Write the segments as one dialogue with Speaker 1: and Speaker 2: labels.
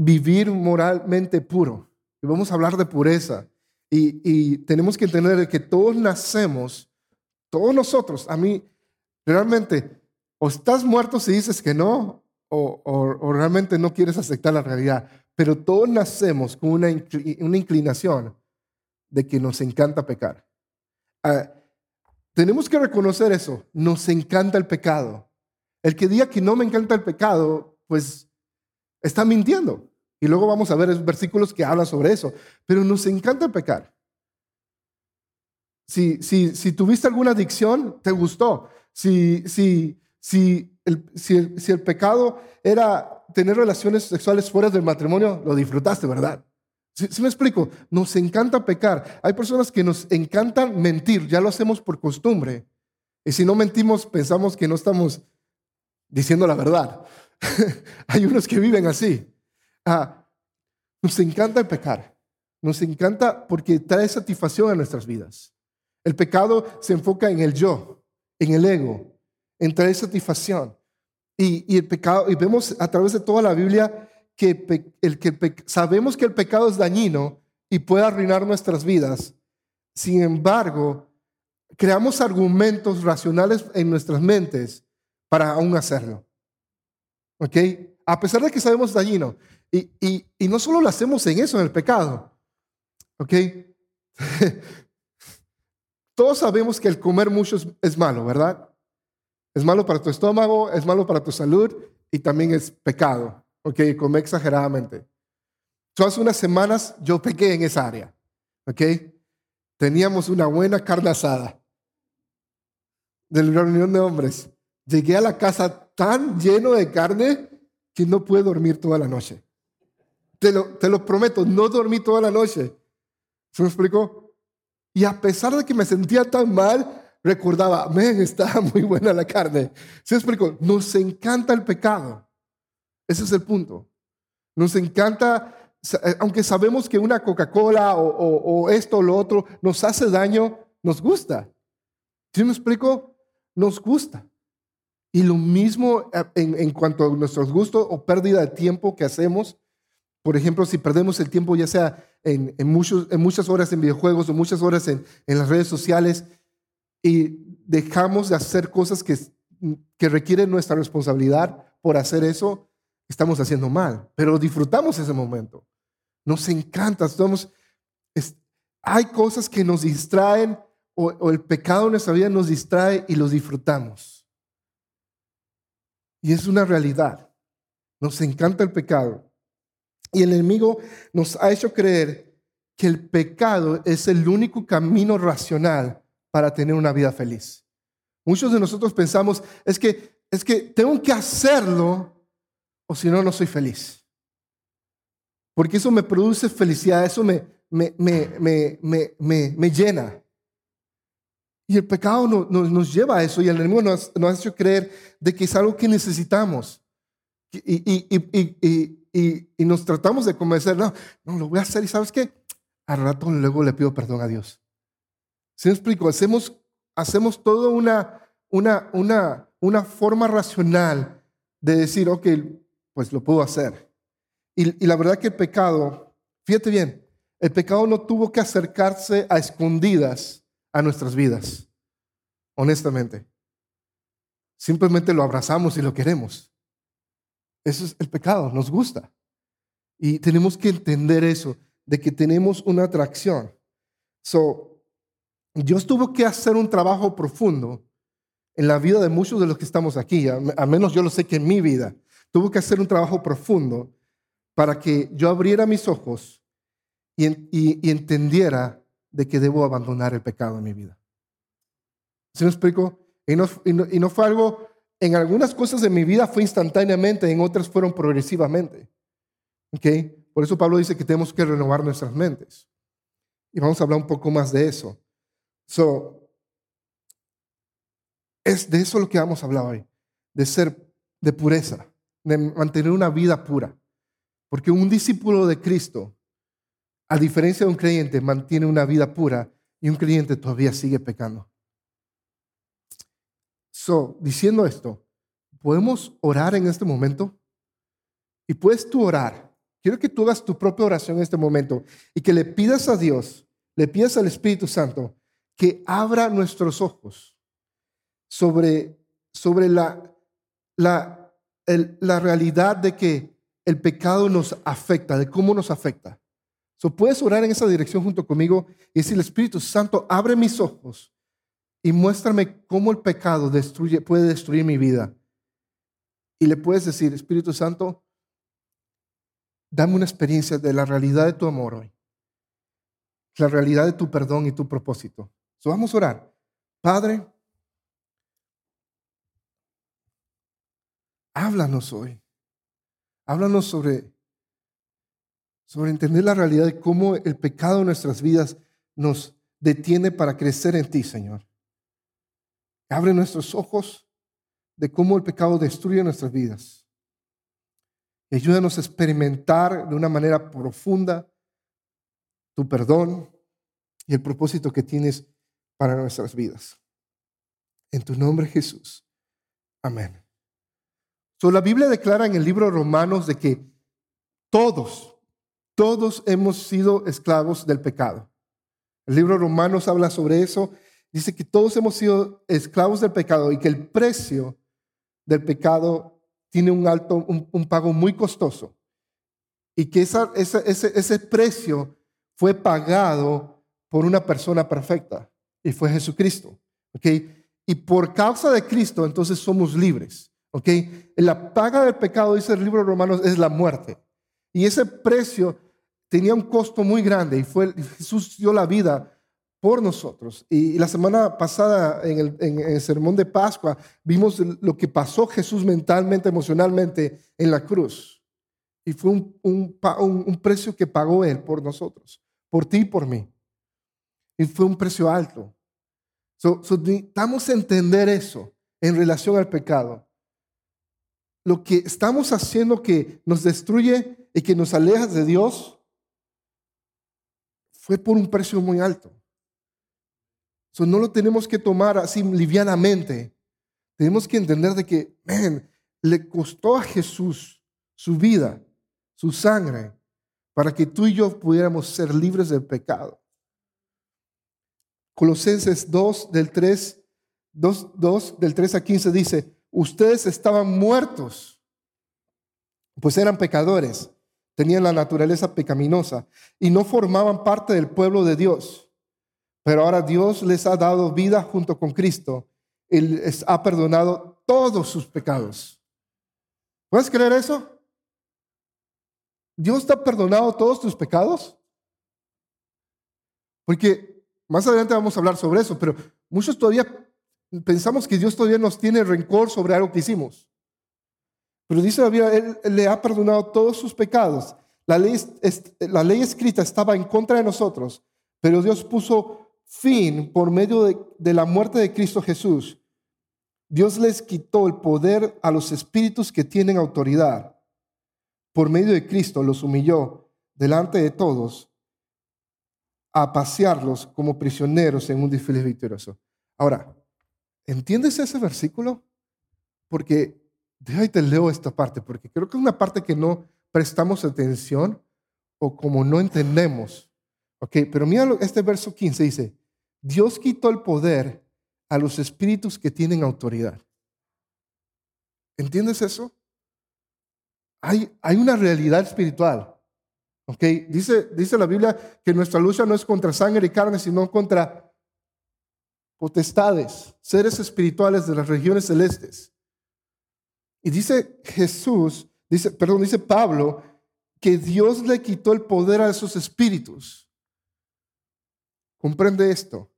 Speaker 1: vivir moralmente puro. Y vamos a hablar de pureza. Y, y tenemos que entender que todos nacemos, todos nosotros, a mí, realmente, o estás muerto si dices que no, o, o, realmente no quieres aceptar la realidad. Pero todos nacemos con una, una inclinación de que nos encanta pecar. Ah, tenemos que reconocer eso. Nos encanta el pecado. El que diga que no me encanta el pecado, pues está mintiendo. Y luego vamos a ver versículos que hablan sobre eso. Pero nos encanta pecar. Si, si, si tuviste alguna adicción, te gustó. Si, si, si, el, si, el pecado era tener relaciones sexuales fuera del matrimonio, lo disfrutaste, ¿verdad? Si me explico? Nos encanta pecar. Hay personas que nos encantan mentir, ya lo hacemos por costumbre. Y si no mentimos, pensamos que no estamos diciendo la verdad. Hay unos que viven así. Ah, nos encanta el pecar. Nos encanta porque trae satisfacción a nuestras vidas. El pecado se enfoca en el yo, en el ego, en traer satisfacción. Y, y el pecado, y vemos a través de toda la Biblia que, el que sabemos que el pecado es dañino y puede arruinar nuestras vidas. Sin embargo, creamos argumentos racionales en nuestras mentes para aún hacerlo. ¿Ok? A pesar de que sabemos dañino. Y, y, y no solo lo hacemos en eso, en el pecado. ¿Ok? Todos sabemos que el comer mucho es, malo, ¿verdad? Es malo para tu estómago, es malo para tu salud y también es pecado. Ok, comí exageradamente. hace unas semanas yo pequé en esa área. Ok, teníamos una buena carne asada de la reunión de hombres. Llegué a la casa tan lleno de carne que no pude dormir toda la noche. Te lo, te lo prometo, no dormí toda la noche. ¿Se me explicó? Y a pesar de que me sentía tan mal, recordaba, men, estaba muy buena la carne. ¿Se me explicó? Nos encanta el pecado. Ese es el punto. Nos encanta, eh, aunque sabemos que una Coca-Cola o, esto o lo otro nos hace daño, nos gusta. ¿Sí me explico? Nos gusta. Y lo mismo eh, en, cuanto a nuestros gustos o pérdida de tiempo que hacemos. Por ejemplo, si perdemos el tiempo ya sea en, muchas horas en videojuegos o muchas horas en, en, las redes sociales y dejamos de hacer cosas que, requieren nuestra responsabilidad por hacer eso, estamos haciendo mal, pero disfrutamos ese momento. Nos encanta, estamos, hay cosas que nos distraen o, el pecado en nuestra vida nos distrae y los disfrutamos. Y es una realidad. Nos encanta el pecado. Y el enemigo nos ha hecho creer que el pecado es el único camino racional para tener una vida feliz. Muchos de nosotros pensamos, es que, es que tengo que hacerlo o si no, no soy feliz. Porque eso me produce felicidad, eso me, me, me, me llena. Y el pecado nos lleva a eso y el enemigo nos, nos, ha hecho creer de que es algo que necesitamos. Y, y, y, y, nos tratamos de convencer, no, no, lo voy a hacer y sabes qué, al rato luego le pido perdón a Dios. ¿Se me explico? Hacemos, hacemos toda una, una, una, una forma racional de decir, ok, pues lo puedo hacer. Y, la verdad que el pecado, fíjate bien, el pecado no tuvo que acercarse a escondidas a nuestras vidas, honestamente. Simplemente lo abrazamos y lo queremos. Eso es el pecado, nos gusta. Y tenemos que entender eso, de que tenemos una atracción. So, Dios tuvo que hacer un trabajo profundo en la vida de muchos de los que estamos aquí, al menos yo lo sé que en mi vida. Tuvo que hacer un trabajo profundo para que yo abriera mis ojos y, entendiera de que debo abandonar el pecado en mi vida. ¿Se me explico? Y no, y no, fue algo, en algunas cosas de mi vida fue instantáneamente, en otras fueron progresivamente. ¿Ok? Por eso Pablo dice que tenemos que renovar nuestras mentes. Y vamos a hablar un poco más de eso. So, es de eso lo que vamos a hablar hoy, de ser de pureza de mantener una vida pura. Porque un discípulo de Cristo, a diferencia de un creyente, mantiene una vida pura y un creyente todavía sigue pecando. So, diciendo esto, ¿podemos orar en este momento? Y puedes tú orar quiero que tú hagas tu propia oración en este momento y que le pidas a Dios, le pidas al Espíritu Santo que abra nuestros ojos sobre, sobre la, la, la realidad de que el pecado nos afecta, de cómo nos afecta. So, puedes orar en esa dirección junto conmigo y decir, Espíritu Santo, abre mis ojos y muéstrame cómo el pecado destruye, puede destruir mi vida. Y le puedes decir, Espíritu Santo, dame una experiencia de la realidad de tu amor hoy, la realidad de tu perdón y tu propósito. Vamos a orar. Padre, háblanos hoy. Háblanos sobre, sobre entender la realidad de cómo el pecado en nuestras vidas nos detiene para crecer en ti, Señor. Abre nuestros ojos de cómo el pecado destruye nuestras vidas. Y ayúdanos a experimentar de una manera profunda tu perdón y el propósito que tienes para nuestras vidas. En tu nombre, Jesús. Amén. So, la Biblia declara en el libro de Romanos de que todos, todos hemos sido esclavos del pecado. El libro de Romanos habla sobre eso. Dice que todos hemos sido esclavos del pecado y que el precio del pecado tiene un alto, un, pago muy costoso. Y que esa, ese, ese precio fue pagado por una persona perfecta y fue Jesucristo. ¿okay? Y por causa de Cristo entonces somos libres. ¿ok? La paga del pecado, dice el libro de Romanos, es la muerte. Y ese precio tenía un costo muy grande y fue, Jesús dio la vida por nosotros. Y la semana pasada en el, en sermón de Pascua vimos lo que pasó Jesús mentalmente, emocionalmente en la cruz. Y fue un, un, un precio que pagó Él por nosotros, por ti y por mí. Y fue un precio alto. So, so, necesitamos entender eso en relación al pecado lo que estamos haciendo que nos destruye y que nos aleja de Dios fue por un precio muy alto. No lo tenemos que tomar así livianamente. Tenemos que entender de que, le costó a Jesús su vida, su sangre, para que tú y yo pudiéramos ser libres del pecado. Colosenses 2 del 3, 2, 2 del 3 a 15 dice, ustedes estaban muertos, pues eran pecadores, tenían la naturaleza pecaminosa y no formaban parte del pueblo de Dios. Pero ahora Dios les ha dado vida junto con Cristo y les ha perdonado todos sus pecados. ¿Puedes creer eso? ¿Dios te ha perdonado todos tus pecados? Porque más adelante vamos a hablar sobre eso, pero muchos todavía pensamos que Dios todavía nos tiene rencor sobre algo que hicimos. Pero dice la Biblia, Él, le ha perdonado todos sus pecados. La ley, la ley escrita estaba en contra de nosotros, pero Dios puso fin por medio de, la muerte de Cristo Jesús. Dios les quitó el poder a los espíritus que tienen autoridad. Por medio de Cristo los humilló delante de todos a pasearlos como prisioneros en un desfile victorioso. Ahora, ¿Entiendes ese versículo? Porque, déjame te leo esta parte, porque creo que es una parte que no prestamos atención o como no entendemos. Ok, pero mira este verso 15 dice, Dios quitó el poder a los espíritus que tienen autoridad. ¿Entiendes eso? Hay, hay una realidad espiritual. ¿ok? Dice, dice la Biblia que nuestra lucha no es contra sangre y carne, sino contra potestades, seres espirituales de las regiones celestes. Y dice Jesús, dice, perdón, dice Pablo, que Dios le quitó el poder a esos espíritus. Comprende esto.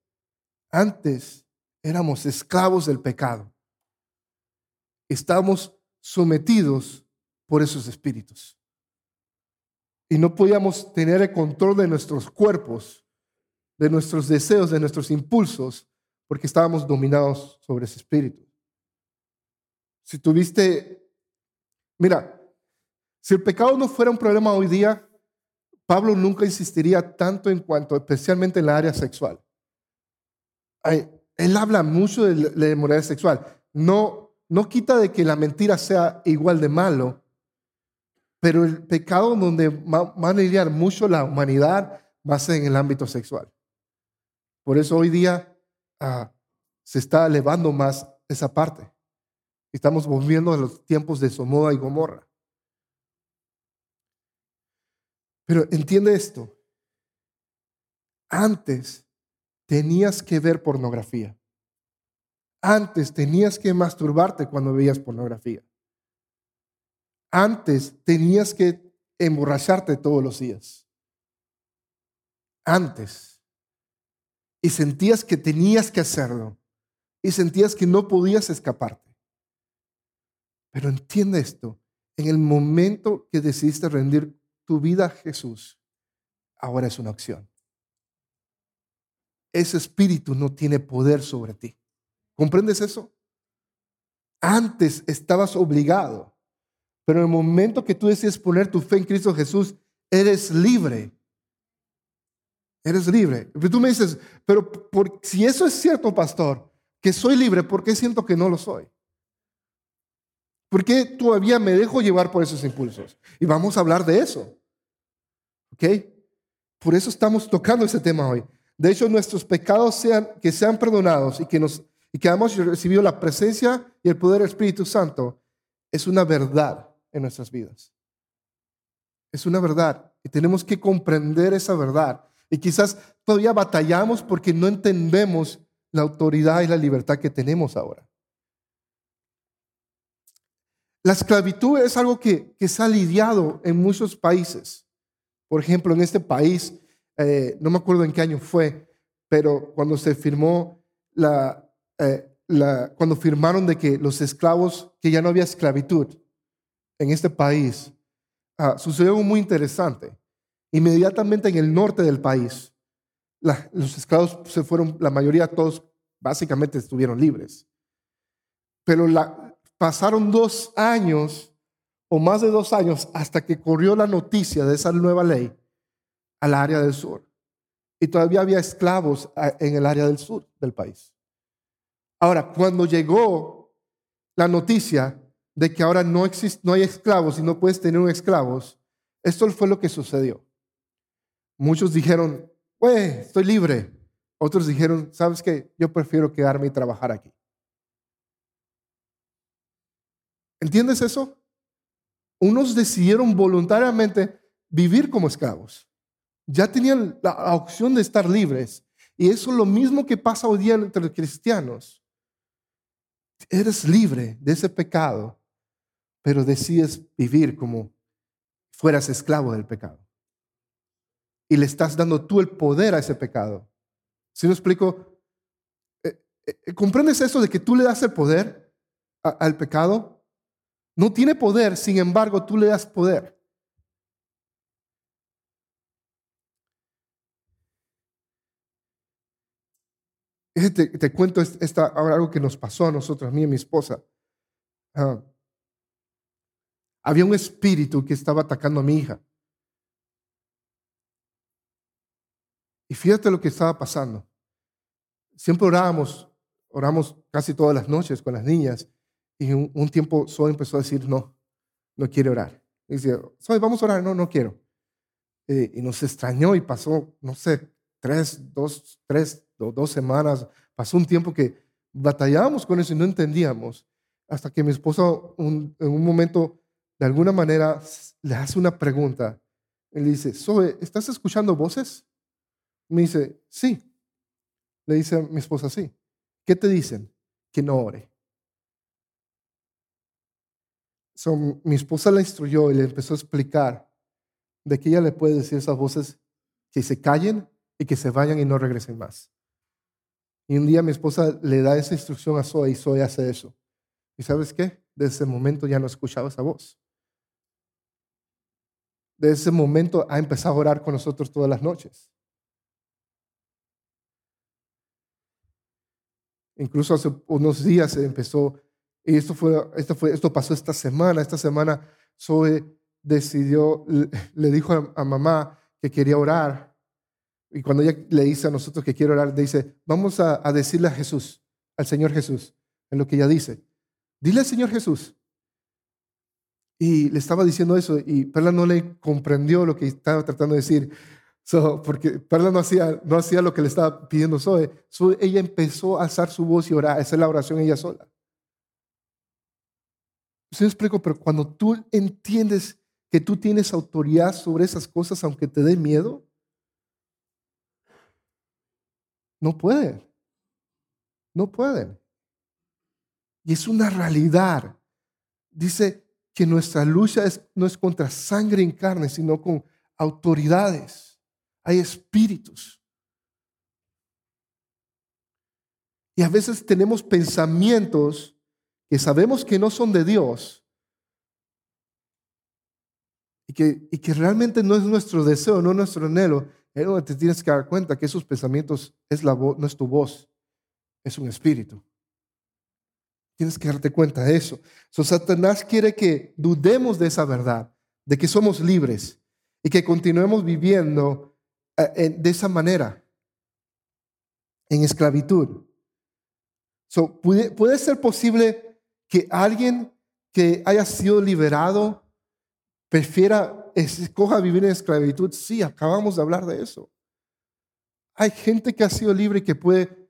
Speaker 1: Antes éramos esclavos del pecado. Estábamos sometidos por esos espíritus. Y no podíamos tener el control de nuestros cuerpos, de nuestros deseos, de nuestros impulsos, porque estábamos dominados sobre ese espíritu. Si tuviste, mira, si el pecado no fuera un problema hoy día, Pablo nunca insistiría tanto en cuanto, especialmente en la área sexual. él habla mucho de la inmoralidad sexual. No, no quita de que la mentira sea igual de malo, Pero el pecado donde van a lidiar mucho la humanidad va a ser en el ámbito sexual. Por eso hoy día ah, se está elevando más esa parte. Estamos volviendo a los tiempos de Somoda y Gomorra. Pero entiende esto. Antes tenías que ver pornografía. Antes tenías que masturbarte cuando veías pornografía. Antes tenías que emborracharte todos los días. Antes. Y sentías que tenías que hacerlo. Y sentías que no podías escaparte. Pero entiende esto. En el momento que decidiste rendir tu vida a Jesús, ahora es una opción. Ese espíritu no tiene poder sobre ti. ¿Comprendes eso? Antes estabas obligado, pero en el momento que tú decides poner tu fe en Cristo Jesús, eres libre. Eres libre. Pero tú me dices, pero por, si eso es cierto, pastor, que soy libre, ¿por qué siento que no lo soy? ¿Por qué todavía me dejo llevar por esos impulsos? Y vamos a hablar de eso. ¿Ok? Por eso estamos tocando ese tema hoy. De hecho, nuestros pecados sean, que sean perdonados y que nos y que hemos recibido la presencia y el poder del Espíritu Santo, es una verdad en nuestras vidas. Es una verdad y tenemos que comprender esa verdad. Y quizás todavía batallamos porque no entendemos la autoridad y la libertad que tenemos ahora. La esclavitud es algo que, se ha lidiado en muchos países. Por ejemplo, en este país, eh, no me acuerdo en qué año fue, pero cuando se firmó la, eh, cuando firmaron de que los esclavos, que ya no había esclavitud en este país, ah, sucedió algo muy interesante. Inmediatamente en el norte del país, los esclavos se fueron, la mayoría, todos básicamente estuvieron libres. Pero pasaron dos años o más de dos años hasta que corrió la noticia de esa nueva ley al área del sur. Y todavía había esclavos ah, en el área del sur del país. Ahora, cuando llegó la noticia de que ahora no, no hay esclavos y no puedes tener esclavos, esto fue lo que sucedió. Muchos dijeron, pues, estoy libre. Otros dijeron, ¿sabes qué? Yo prefiero quedarme y trabajar aquí. ¿Entiendes eso? Unos decidieron voluntariamente vivir como esclavos. Ya tenían la opción de estar libres. Y eso es lo mismo que pasa hoy día entre los cristianos. Eres libre de ese pecado, pero decides vivir como fueras esclavo del pecado. Y le estás dando tú el poder a ese pecado. ¿Sí me explico? Eh, eh, ¿Comprendes eso de que tú le das el poder al pecado? No tiene poder, sin embargo, tú le das poder. Te, cuento esta, algo que nos pasó a nosotros, a mí y a mi esposa. Ah, había un espíritu que estaba atacando a mi hija. Y fíjate lo que estaba pasando. Siempre orábamos, oramos casi todas las noches con las niñas. Y un, tiempo Zoe empezó a decir, no, no quiere orar. Y decía, Zoe, vamos a orar. No, no quiero. Y nos extrañó y pasó, no sé, tres, dos, tres, dos semanas, pasó un tiempo que batallábamos con eso y no entendíamos, hasta que mi esposa en un momento, de alguna manera, le hace una pregunta. Él dice, Zoe, ¿estás escuchando voces? Me dice, sí. Le dice a mi esposa, sí. ¿Qué te dicen? Que no ore. Mi esposa la instruyó y le empezó a explicar de que ella le puede decir esas voces que se callen y que se vayan y no regresen más. Y un día mi esposa le da esa instrucción a Zoe y Zoe hace eso. ¿Y sabes qué? Desde ese momento ya no escuchaba esa voz. Desde ese momento ha empezado a orar con nosotros todas las noches. Incluso hace unos días empezó, y esto, fue, esto, fue, esto pasó esta semana, esta semana Zoe decidió, le dijo a mamá que quería orar y cuando ella le dice a nosotros que quiere orar, le dice, vamos a, decirle a Jesús, al Señor Jesús, en lo que ella dice. Dile al Señor Jesús. Y le estaba diciendo eso y Perla no le comprendió lo que estaba tratando de decir. porque Perla no hacía, no hacía lo que le estaba pidiendo Zoe. ella empezó a alzar su voz y orar, hacer la oración ella sola. ¿Se me explico? Pero cuando tú entiendes que tú tienes autoridad sobre esas cosas, aunque te dé miedo, no pueden. No pueden. Y es una realidad. Dice que nuestra lucha no es contra sangre y carne, sino con autoridades. Hay espíritus. Y a veces tenemos pensamientos que sabemos que no son de Dios y que, y que realmente no es nuestro deseo, no es nuestro anhelo, es donde te tienes que dar cuenta que esos pensamientos es la no es tu voz, es un espíritu. Tienes que darte cuenta de eso. So, Satanás quiere que dudemos de esa verdad, de que somos libres y que continuemos viviendo eh, de esa manera, en esclavitud. So, ¿puede, ¿Puede ser posible que alguien que haya sido liberado prefiera, escoja vivir en esclavitud? Sí, acabamos de hablar de eso. Hay gente que ha sido libre y que puede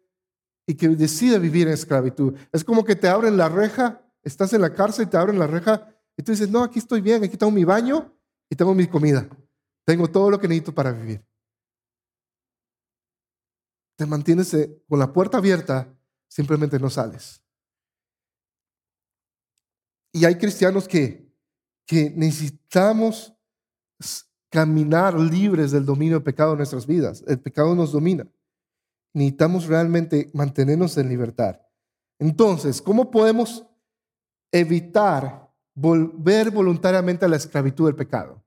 Speaker 1: y que decide vivir en esclavitud. Es como que te abren la reja, estás en la cárcel y te abren la reja y tú dices, no, aquí estoy bien, aquí tengo mi baño y tengo mi comida. Tengo todo lo que necesito para vivir. Te mantienes eh, con la puerta abierta, simplemente no sales. Y hay cristianos que, que necesitamos caminar libres del dominio del pecado en nuestras vidas. El pecado nos domina necesitamos realmente mantenernos en libertad. Entonces, ¿cómo podemos evitar volver voluntariamente a la esclavitud del pecado?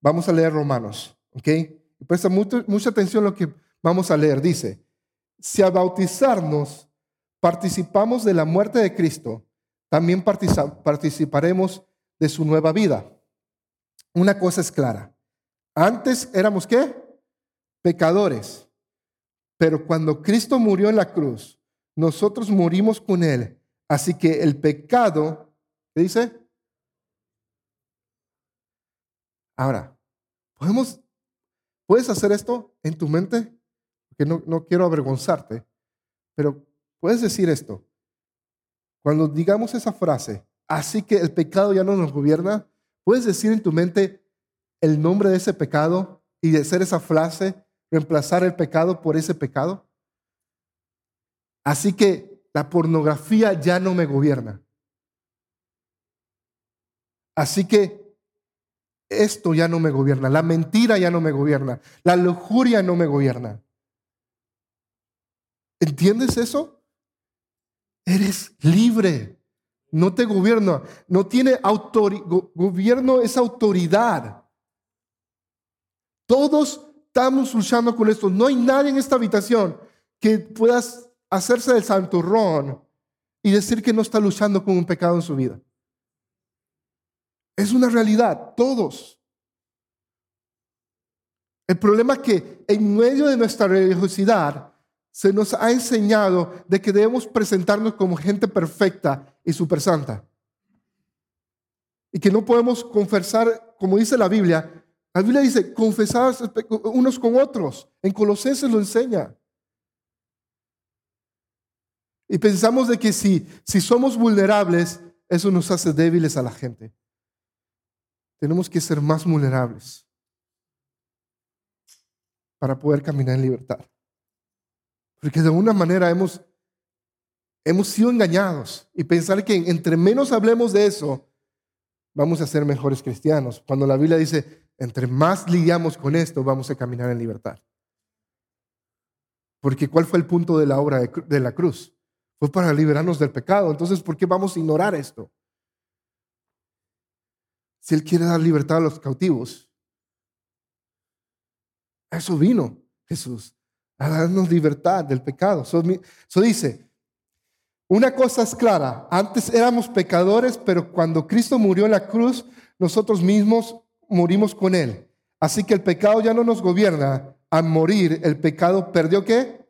Speaker 1: Vamos a leer Romanos, ¿ok? presta mucha, mucha atención a lo que vamos a leer. Dice, si al bautizarnos participamos de la muerte de Cristo, también participaremos de su nueva vida. Una cosa es clara. Antes éramos qué? Pecadores pero cuando Cristo murió en la cruz, nosotros morimos con Él. Así que el pecado, ¿qué dice? Ahora, ¿podemos, ¿puedes hacer esto en tu mente? Porque no, no quiero avergonzarte, pero puedes decir esto. Cuando digamos esa frase, así que el pecado ya no nos gobierna, puedes decir en tu mente el nombre de ese pecado y decir esa frase reemplazar el pecado por ese pecado. Así que la pornografía ya no me gobierna. Así que esto ya no me gobierna, la mentira ya no me gobierna, la lujuria no me gobierna. ¿Entiendes eso? Eres libre, no te gobierna, no tiene autoridad, gobierno es autoridad. Todos Estamos luchando con esto. No hay nadie en esta habitación que pueda hacerse del santurrón y decir que no está luchando con un pecado en su vida. Es una realidad, todos. El problema es que en medio de nuestra religiosidad se nos ha enseñado de que debemos presentarnos como gente perfecta y super santa. Y que no podemos confesar, como dice la Biblia, la Biblia dice, confesar unos con otros. En Colosenses lo enseña. Y pensamos de que si, si somos vulnerables, eso nos hace débiles a la gente. Tenemos que ser más vulnerables para poder caminar en libertad. Porque de alguna manera hemos, hemos sido engañados y pensar que entre menos hablemos de eso, vamos a ser mejores cristianos. Cuando la Biblia dice, entre más lidiamos con esto, vamos a caminar en libertad. Porque ¿cuál fue el punto de la obra de, la cruz? Fue para liberarnos del pecado. Entonces, ¿por qué vamos a ignorar esto? Si Él quiere dar libertad a los cautivos, eso vino Jesús, a darnos libertad del pecado. Eso dice, una cosa es clara, antes éramos pecadores, pero cuando Cristo murió en la cruz, nosotros mismos morimos con Él. Así que el pecado ya no nos gobierna. Al morir, el pecado perdió qué?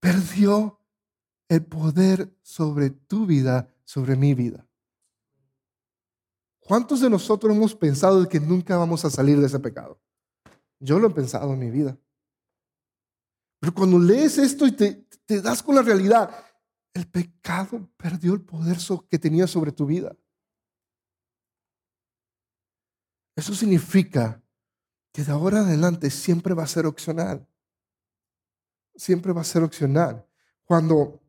Speaker 1: Perdió el poder sobre tu vida, sobre mi vida. ¿Cuántos de nosotros hemos pensado que nunca vamos a salir de ese pecado? Yo lo he pensado en mi vida. Pero cuando lees esto y te, das con la realidad, el pecado perdió el poder que tenía sobre tu vida. Eso significa que de ahora adelante siempre va a ser opcional. Siempre va a ser opcional. Cuando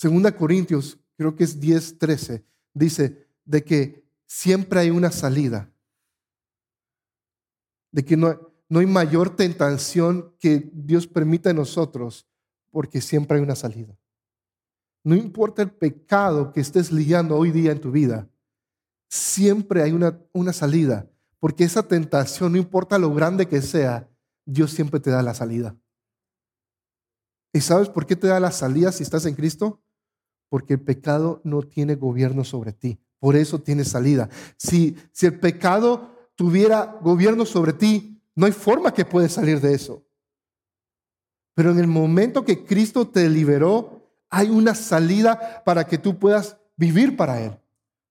Speaker 1: 2 Corintios, creo que es 10, 13, dice de que siempre hay una salida. De que no, no hay mayor tentación que Dios permita en nosotros, porque siempre hay una salida. No importa el pecado que estés lidiando hoy día en tu vida, siempre hay una, una salida, porque esa tentación, no importa lo grande que sea, Dios siempre te da la salida. ¿Y sabes por qué te da la salida si estás en Cristo? Porque el pecado no tiene gobierno sobre ti. Por eso tienes salida. Si, si el pecado tuviera gobierno sobre ti, no hay forma que puedas salir de eso. Pero en el momento que Cristo te liberó, hay una salida para que tú puedas vivir para Él.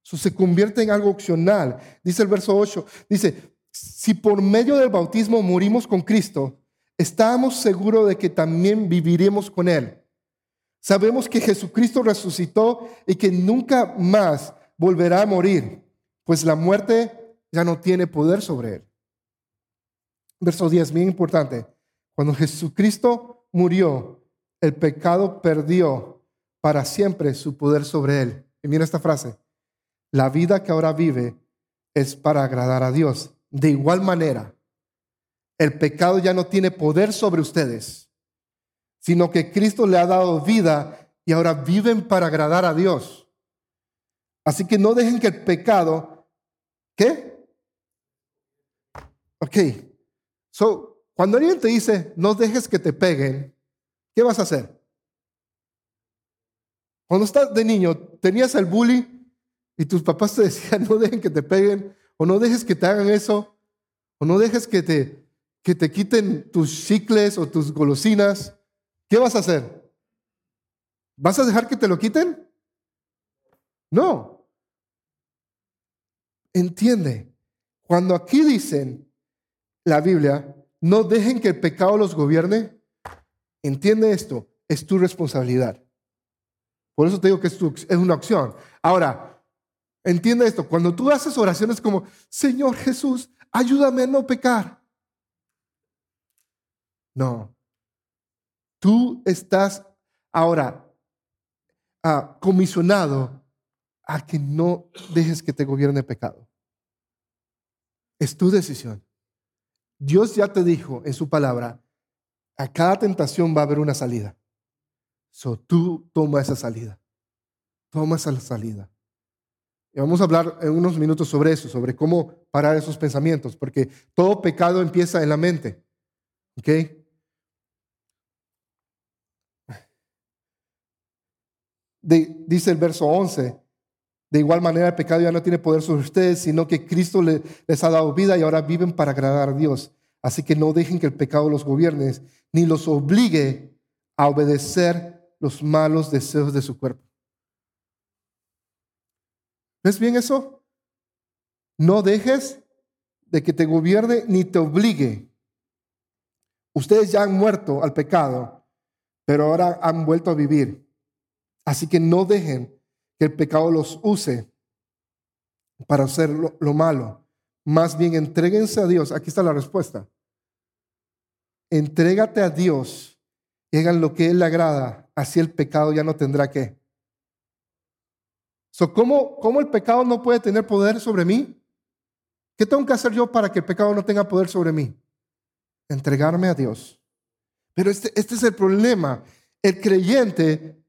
Speaker 1: Eso se convierte en algo opcional. Dice el verso 8, dice, si por medio del bautismo morimos con Cristo, estamos seguros de que también viviremos con Él. Sabemos que Jesucristo resucitó y que nunca más volverá a morir, pues la muerte ya no tiene poder sobre Él. Verso 10, bien importante. Cuando Jesucristo murió, el pecado perdió para siempre su poder sobre Él. Y mira esta frase. La vida que ahora vive es para agradar a Dios. De igual manera, el pecado ya no tiene poder sobre ustedes, sino que Cristo le ha dado vida y ahora viven para agradar a Dios. Así que no dejen que el pecado, ¿qué? Ok. So, cuando alguien te dice, no dejes que te peguen, ¿qué vas a hacer? Cuando estás de niño, tenías el bully y tus papás te decían, no dejen que te peguen, o no dejes que te hagan eso, o no dejes que te, que te quiten tus chicles o tus golosinas, ¿qué vas a hacer? ¿Vas a dejar que te lo quiten? No. Entiende, cuando aquí dicen la Biblia, no dejen que el pecado los gobierne, entiende esto, es tu responsabilidad. Por eso te digo que es, es una opción. Ahora, entiende esto, cuando tú haces oraciones como, Señor Jesús, ayúdame a no pecar. No. Tú estás ahora ah, comisionado a que no dejes que te gobierne el pecado. Es tu decisión. Dios ya te dijo en su palabra, a cada tentación va a haber una salida. So tú toma esa salida. Toma esa salida. Y vamos a hablar en unos minutos sobre eso, sobre cómo parar esos pensamientos, porque todo pecado empieza en la mente. ¿Ok? dice el verso 11, de igual manera el pecado ya no tiene poder sobre ustedes, sino que Cristo les ha dado vida y ahora viven para agradar a Dios. Así que no dejen que el pecado los gobierne, ni los obligue a obedecer los malos deseos de su cuerpo. ¿Ves bien eso? No dejes de que te gobierne ni te obligue. Ustedes ya han muerto al pecado, pero ahora han vuelto a vivir. Así que no dejen que el pecado los use para hacer lo, malo. Más bien entréguense a Dios. Aquí está la respuesta. Entrégate a Dios y hagan lo que Él le agrada. Así el pecado ya no tendrá que. So, ¿cómo, ¿Cómo el pecado no puede tener poder sobre mí? ¿Qué tengo que hacer yo para que el pecado no tenga poder sobre mí? Entregarme a Dios. Pero este, este es el problema. El creyente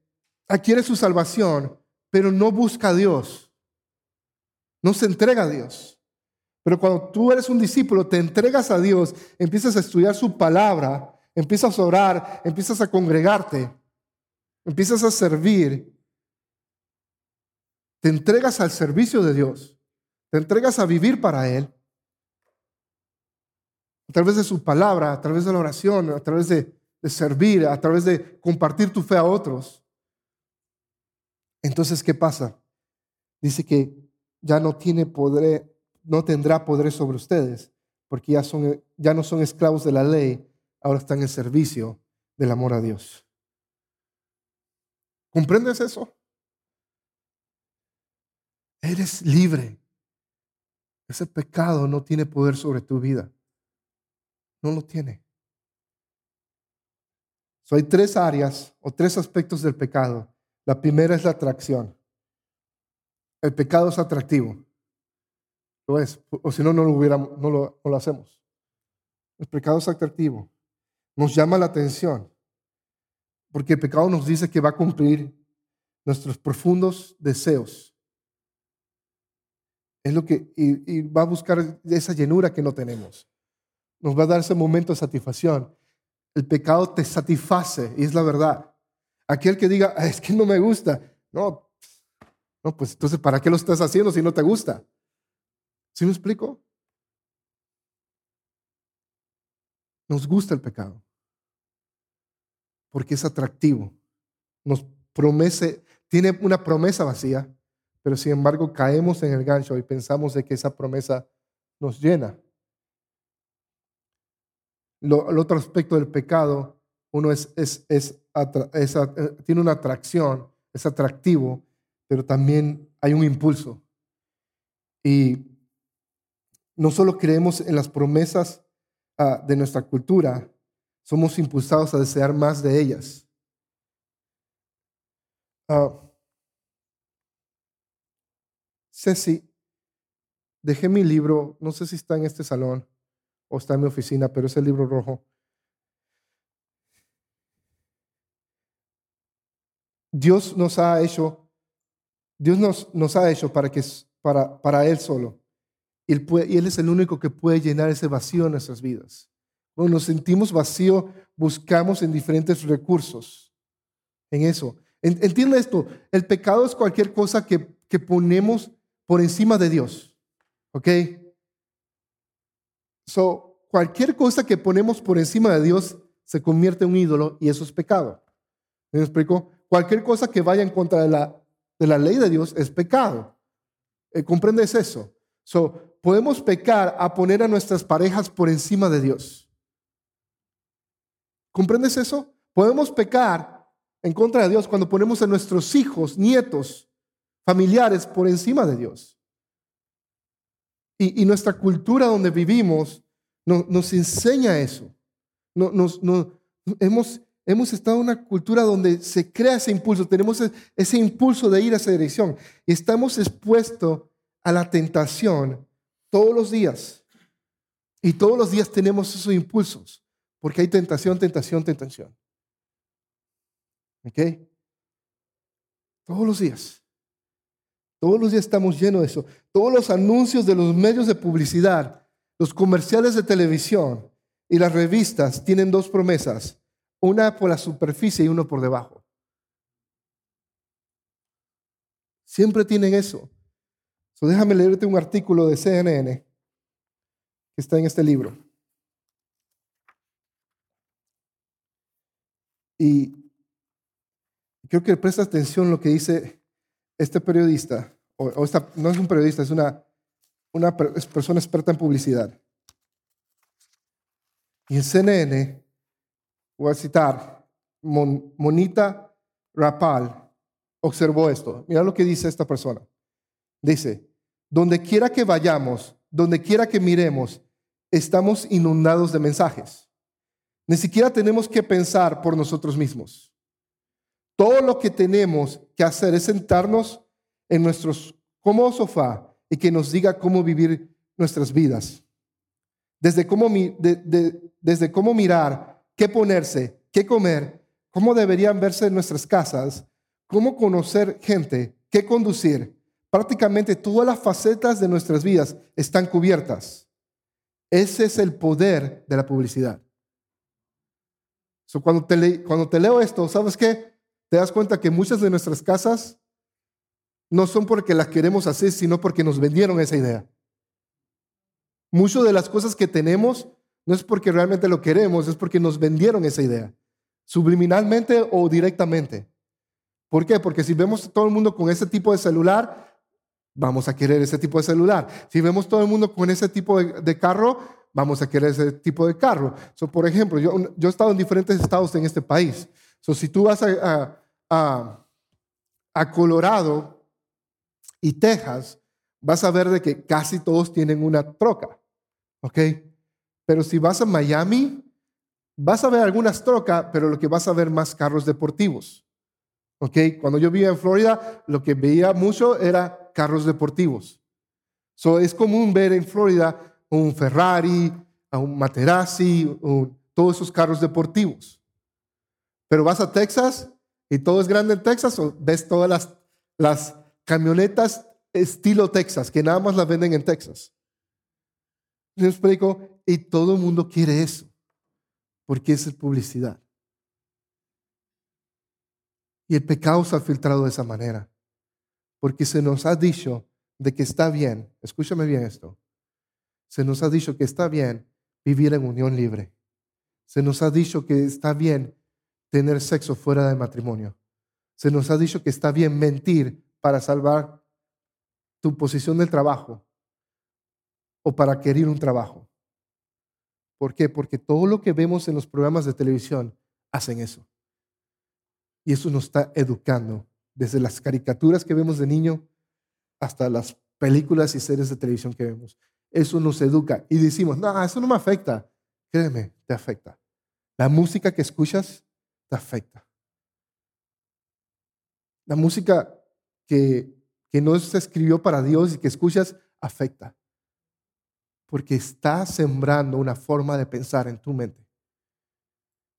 Speaker 1: adquiere su salvación, pero no busca a Dios. No se entrega a Dios. Pero cuando tú eres un discípulo, te entregas a Dios, empiezas a estudiar su palabra, empiezas a orar, empiezas a congregarte, empiezas a servir, te entregas al servicio de Dios, te entregas a vivir para Él, a través de su palabra, a través de la oración, a través de, de servir, a través de compartir tu fe a otros. Entonces, ¿qué pasa? Dice que ya no tiene poder, no tendrá poder sobre ustedes, porque ya, son, ya no son esclavos de la ley, ahora están en servicio del amor a Dios. ¿Comprendes eso? Eres libre. Ese pecado no tiene poder sobre tu vida. No lo tiene. hay tres áreas o tres aspectos del pecado. La primera es la atracción. El pecado es atractivo. Lo es. O si no, no lo, hubiéramos, no lo, no lo hacemos. El pecado es atractivo. Nos llama la atención. Porque el pecado nos dice que va a cumplir nuestros profundos deseos. Es lo que, y, va a buscar esa llenura que no tenemos. Nos va a dar ese momento de satisfacción. El pecado te satisface y es la verdad. Aquel que diga, es que no me gusta. No, no, pues entonces, ¿para qué lo estás haciendo si no te gusta? ¿Sí me explico? Nos gusta el pecado porque es atractivo. Nos promete, tiene una promesa vacía pero sin embargo caemos en el gancho y pensamos de que esa promesa nos llena. Lo, el otro aspecto del pecado, uno es, es, es, eh, tiene una atracción, es atractivo, pero también hay un impulso. Y no solo creemos en las promesas ah, de nuestra cultura, somos impulsados a desear más de ellas. Uh, Ceci, dejé mi libro, no sé si está en este salón o está en mi oficina, pero es el libro rojo. Dios nos ha hecho, Dios nos, ha hecho para, que, para, para Él solo. Y él, y él es el único que puede llenar ese vacío en nuestras vidas. Cuando nos sentimos vacío, buscamos en diferentes recursos en eso. Entiende esto, el pecado es cualquier cosa que, que ponemos por encima de Dios. ¿Ok? So, cualquier cosa que ponemos por encima de Dios se convierte en un ídolo y eso es pecado. ¿Me explico? Cualquier cosa que vaya en contra de la, de la ley de Dios es pecado. Eh, ¿Comprendes eso? So, podemos pecar a poner a nuestras parejas por encima de Dios. ¿Comprendes eso? Podemos pecar en contra de Dios cuando ponemos a nuestros hijos, nietos, familiares por encima de Dios. Y, nuestra cultura donde vivimos nos enseña eso. nos, hemos, hemos estado en una cultura donde se crea ese impulso, tenemos e, ese impulso de ir a esa dirección. Y estamos expuestos a la tentación todos los días. Y todos los días tenemos esos impulsos, porque hay tentación, tentación, tentación. ¿Ok? Todos los días. Todos los días estamos llenos de eso. Todos los anuncios de los medios de publicidad, los comerciales de televisión y las revistas tienen dos promesas, una por la superficie y una por debajo. Siempre tienen eso. déjame leerte un artículo de CNN que está en este libro. Y creo que presta atención lo que dice este periodista o, no es un periodista, es una, una persona experta en publicidad. Y en CNN, voy a citar, Monita Rapal observó esto. Mira lo que dice esta persona. Dice, donde quiera que vayamos, donde quiera que miremos, estamos inundados de mensajes. Ni siquiera tenemos que pensar por nosotros mismos. Todo lo que tenemos que hacer es sentarnos en nuestros cómodos sofá y que nos diga cómo vivir nuestras vidas. Desde cómo, desde cómo mirar, qué ponerse, qué comer, cómo deberían verse nuestras casas, cómo conocer gente, qué conducir. Prácticamente todas las facetas de nuestras vidas están cubiertas. Ese es el poder de la publicidad. cuando, te leo esto, ¿sabes qué? Te das cuenta que muchas de nuestras casas no son porque las queremos hacer, sino porque nos vendieron esa idea. Muchas de las cosas que tenemos no es porque realmente lo queremos, es porque nos vendieron esa idea, subliminalmente o directamente. ¿Por qué? Porque si vemos todo el mundo con ese tipo de celular, vamos a querer ese tipo de celular. Si vemos todo el mundo con ese tipo de, carro, vamos a querer ese tipo de carro. So, por ejemplo, yo, yo he estado en diferentes estados en este país. So, si tú vas a, a, a Colorado y Texas, vas a ver de que casi todos tienen una troca. ¿Ok? Pero si vas a Miami, vas a ver algunas trocas, pero lo que vas a ver más carros deportivos. ¿Ok? Cuando yo vivía en Florida, lo que veía mucho era carros deportivos. So, es común ver en Florida un Ferrari, un Materazzi, todos esos carros deportivos. Pero vas a Texas y todo es grande en Texas, o ves todas las, las camionetas estilo Texas, que nada más las venden en Texas. ¿Me explico? Y todo el mundo quiere eso, porque es publicidad. Y el pecado se ha filtrado de esa manera, porque se nos ha dicho de que está bien, escúchame bien esto, se nos ha dicho que está bien vivir en unión libre. Se nos ha dicho que está bien tener sexo fuera del matrimonio. Se nos ha dicho que está bien mentir para salvar tu posición del trabajo o para querer un trabajo. ¿Por qué? Porque todo lo que vemos en los programas de televisión hacen eso. Y eso nos está educando, desde las caricaturas que vemos de niño hasta las películas y series de televisión que vemos. Eso nos educa y decimos, no, eso no me afecta. Créeme, te afecta. La música que escuchas te afecta. La música que, que no se escribió para Dios y que escuchas afecta. Porque está sembrando una forma de pensar en tu mente.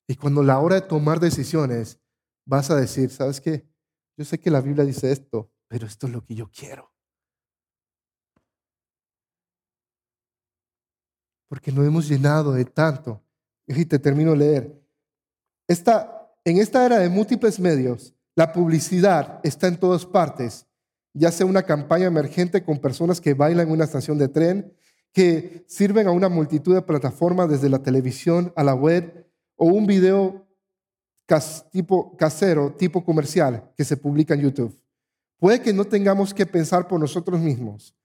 Speaker 1: Y cuando la hora de tomar decisiones vas a decir, ¿sabes qué? Yo sé que la Biblia dice esto, pero esto es lo que yo quiero. Porque nos hemos llenado de tanto. Y te termino de leer. Esta, en esta era de múltiples medios, la publicidad está en todas partes, ya sea una campaña emergente con personas que bailan en una estación de tren, que sirven a una multitud de plataformas desde la televisión a la web, o un video tipo casero, tipo comercial, que se publica en YouTube. Puede que no tengamos que pensar por nosotros mismos,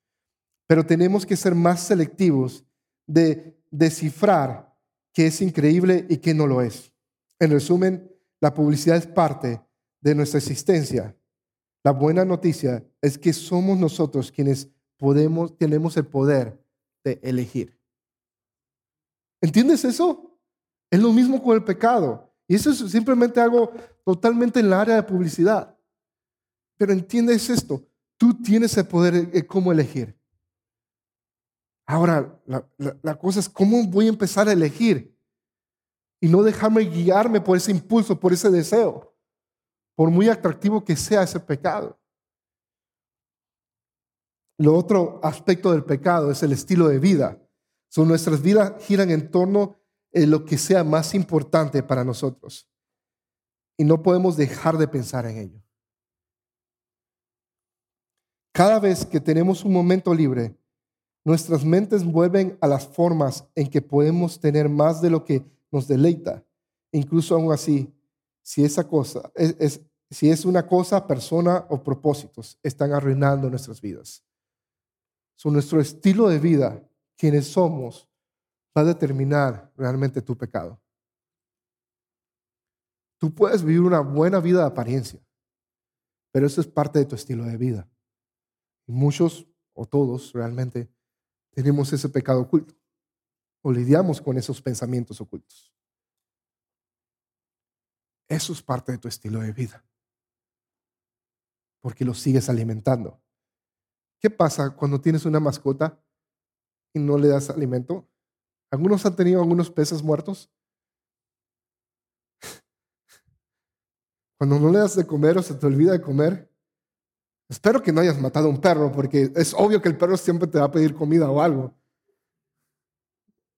Speaker 1: pero tenemos que ser más selectivos de descifrar qué es increíble y qué no lo es. En resumen, la publicidad es parte de nuestra existencia. La buena noticia es que somos nosotros quienes podemos, tenemos el poder de elegir. ¿Entiendes eso? Es lo mismo con el pecado. Y eso es simplemente algo totalmente en la área de publicidad. Pero entiendes esto, tú tienes el poder de cómo elegir. Ahora, la, la, cosa es cómo voy a empezar a elegir y no dejarme guiarme por ese impulso, por ese deseo, por muy atractivo que sea ese pecado. Lo otro aspecto del pecado es el estilo de vida. Son nuestras vidas giran en torno es lo que sea más importante para nosotros. Y no podemos dejar de pensar en ello. Cada vez que tenemos un momento libre, nuestras mentes vuelven a las formas en que podemos tener más de lo que nos deleita. Incluso aún así, si esa cosa es, si es una cosa, persona o propósitos, están arruinando nuestras vidas. Son nuestro estilo de vida, quienes somos, va a determinar realmente tu pecado. Tú puedes vivir una buena vida de apariencia, pero eso es parte de tu estilo de vida. Y muchos o todos realmente tenemos ese pecado oculto o lidiamos con esos pensamientos ocultos. Eso es parte de tu estilo de vida, porque lo sigues alimentando. ¿Qué pasa cuando tienes una mascota y no le das alimento? ¿Algunos han tenido algunos peces muertos? Cuando no le das de comer o se te olvida de comer, espero que no hayas matado a un perro, porque es obvio que el perro siempre te va a pedir comida o algo.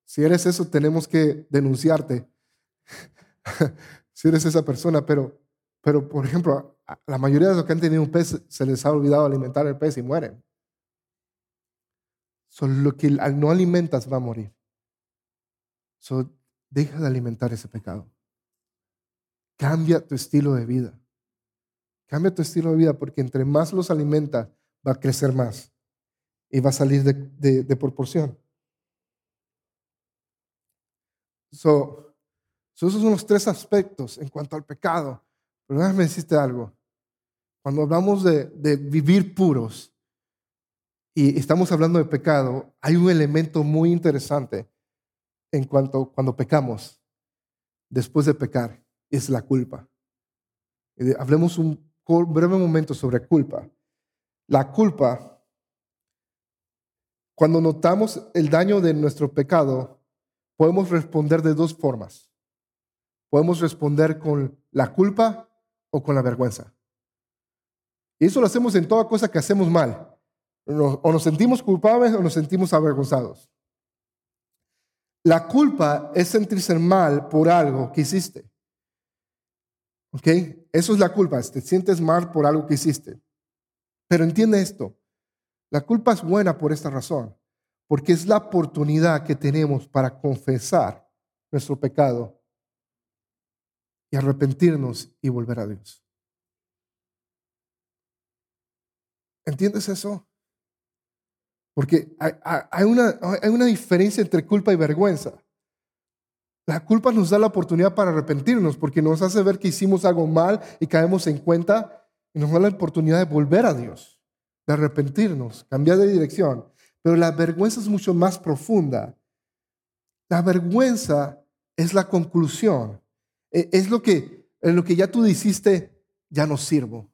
Speaker 1: Si eres eso, tenemos que denunciarte. si eres esa persona, pero, pero por ejemplo, la mayoría de los que han tenido un pez se les ha olvidado alimentar el pez y mueren. Solo lo que no alimentas va a morir. So, deja de alimentar ese pecado. Cambia tu estilo de vida. Cambia tu estilo de vida porque entre más los alimentas, va a crecer más y va a salir de, proporción. So, esos son los tres aspectos en cuanto al pecado. Pero déjame decirte algo. Cuando hablamos de, de vivir puros y estamos hablando de pecado, hay un elemento muy interesante en cuanto cuando pecamos, después de pecar, es la culpa. Hablemos un breve momento sobre culpa. La culpa, cuando notamos el daño de nuestro pecado, podemos responder de dos formas. Podemos responder con la culpa o con la vergüenza. Y eso lo hacemos en toda cosa que hacemos mal. O nos sentimos culpables o nos sentimos avergonzados. La culpa es sentirse mal por algo que hiciste. ¿Ok? Eso es la culpa. Te sientes mal por algo que hiciste. Pero entiende esto. La culpa es buena por esta razón. Porque es la oportunidad que tenemos para confesar nuestro pecado y arrepentirnos y volver a Dios. ¿Entiendes eso? Porque hay, una, hay una diferencia entre culpa y vergüenza. La culpa nos da la oportunidad para arrepentirnos porque nos hace ver que hicimos algo mal y caemos en cuenta y nos da la oportunidad de volver a Dios, de arrepentirnos, cambiar de dirección. Pero la vergüenza es mucho más profunda. La vergüenza es la conclusión. E, es lo que, en lo que ya tú dijiste, ya no sirvo.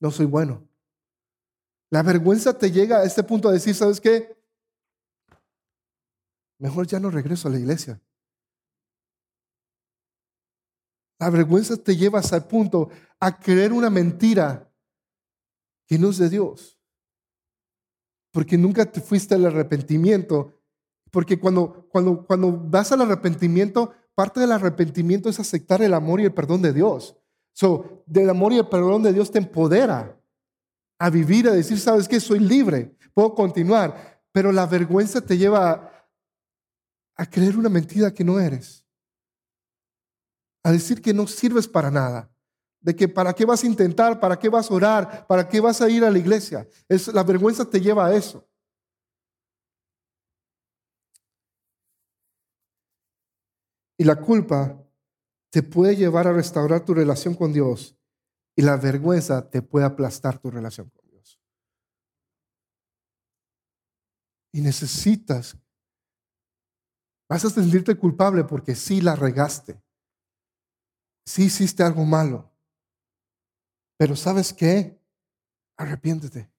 Speaker 1: No soy bueno. La vergüenza te llega a este punto a decir, ¿sabes qué? mejor ya no regreso a la iglesia. La vergüenza te lleva hasta el punto a creer una mentira que no es de Dios. Porque nunca te fuiste al arrepentimiento. Porque cuando, cuando, cuando vas al arrepentimiento, parte del arrepentimiento es aceptar el amor y el perdón de Dios. So, del amor y el perdón de Dios te empodera a vivir, a decir, ¿sabes qué? Soy libre, puedo continuar. Pero la vergüenza te lleva a creer una mentira que no eres, a decir que no sirves para nada, de que para qué vas a intentar, para qué vas a orar, para qué vas a ir a la iglesia. Es, la vergüenza te lleva a eso. Y la culpa te puede llevar a restaurar tu relación con Dios y la vergüenza te puede aplastar tu relación con Dios. Y necesitas Vas a sentirte culpable porque sí la regaste. Sí hiciste algo malo. Pero ¿sabes qué? Arrepiéntete.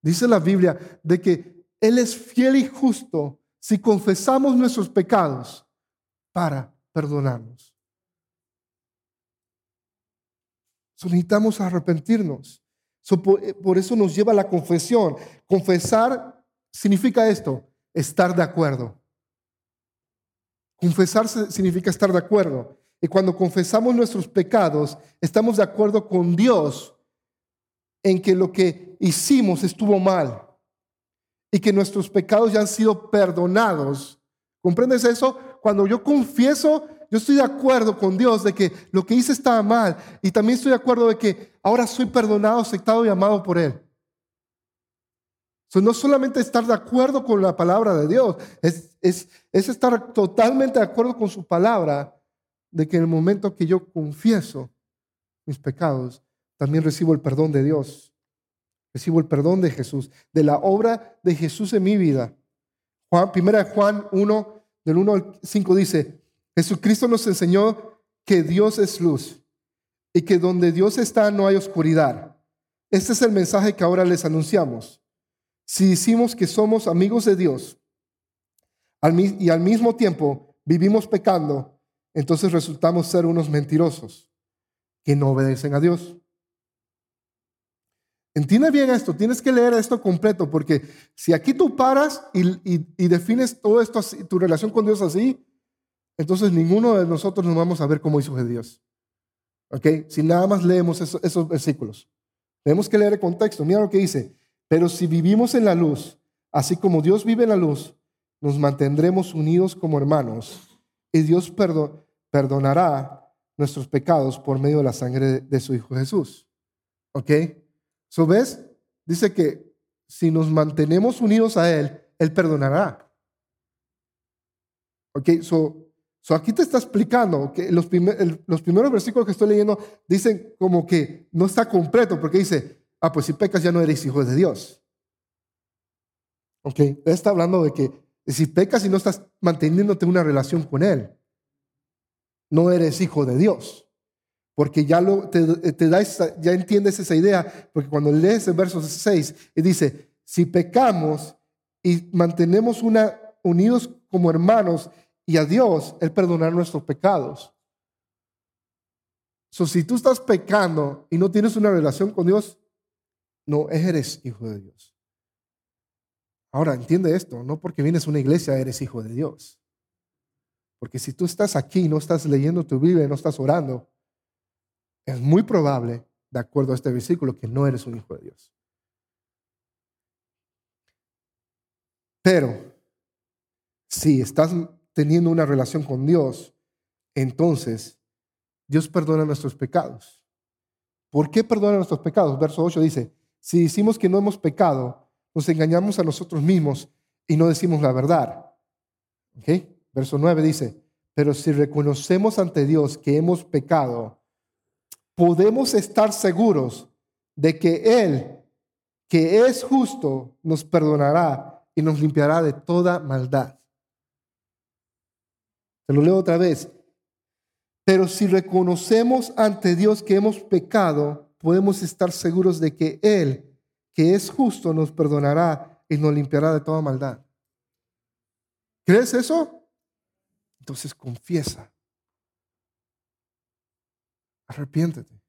Speaker 1: Dice la Biblia de que Él es fiel y justo si confesamos nuestros pecados para perdonarnos. Necesitamos arrepentirnos. por eso nos lleva la confesión. Confesar significa esto, estar de acuerdo. Confesar significa estar de acuerdo. Y cuando confesamos nuestros pecados, estamos de acuerdo con Dios en que lo que hicimos estuvo mal y que nuestros pecados ya han sido perdonados. ¿Comprendes eso? Cuando yo confieso, yo estoy de acuerdo con Dios de que lo que hice estaba mal y también estoy de acuerdo de que ahora soy perdonado, aceptado y amado por Él no solamente estar de acuerdo con la palabra de Dios, es, es, es estar totalmente de acuerdo con su palabra de que en el momento que yo confieso mis pecados, también recibo el perdón de Dios. Recibo el perdón de Jesús, de la obra de Jesús en mi vida. Juan, primera Juan 1, del 1 al 5 dice, Jesucristo nos enseñó que Dios es luz y que donde Dios está no hay oscuridad. Este es el mensaje que ahora les anunciamos. Si decimos que somos amigos de Dios y al mismo tiempo vivimos pecando, entonces resultamos ser unos mentirosos que no obedecen a Dios. Entiende bien esto, tienes que leer esto completo, porque si aquí tú paras y, defines todo esto, tu relación con Dios así, entonces ninguno de nosotros nos vamos a ver como hizo de Dios. ¿Ok? Si nada más leemos esos versículos. Tenemos que leer el contexto. Mira lo que dice. Pero si vivimos en la luz, así como Dios vive en la luz, nos mantendremos unidos como hermanos. Y Dios, perdonará nuestros pecados por medio de la sangre de su Hijo Jesús. ¿Ok? ¿So ves? Dice que si nos mantenemos unidos a Él, Él perdonará. ¿Ok? So, so aquí te está explicando que los, los primeros versículos que estoy leyendo dicen como que no está completo, porque dice, ah, pues si pecas ya no eres hijo de Dios. ¿Ok? Está hablando de que si pecas y no estás manteniéndote una relación con Él, no eres hijo de Dios. Porque ya, lo, te, da ya entiendes esa idea, porque cuando lees el verso 6, y dice, si pecamos y mantenemos una, unidos como hermanos y a Dios, Él perdonará nuestros pecados. So, si tú estás pecando y no tienes una relación con Dios, no eres hijo de Dios. Ahora, entiende esto, no porque vienes a una iglesia eres hijo de Dios. Porque si tú estás aquí, no estás leyendo tu Biblia, no estás orando, es muy probable, de acuerdo a este versículo, que no eres un hijo de Dios. Pero, si estás teniendo una relación con Dios, entonces Dios perdona nuestros pecados. ¿Por qué perdona nuestros pecados? Verso 8 dice, si decimos que no hemos pecado, nos engañamos a nosotros mismos y no decimos la verdad. Verso 9 dice, pero si reconocemos ante Dios que hemos pecado, podemos estar seguros de que Él, que es justo, nos perdonará y nos limpiará de toda maldad. Te lo leo otra vez. Pero si reconocemos ante Dios que hemos pecado, podemos estar seguros de que Él, que es justo, nos perdonará y nos limpiará de toda maldad. ¿Crees eso? Entonces confiesa. Arrepiéntete.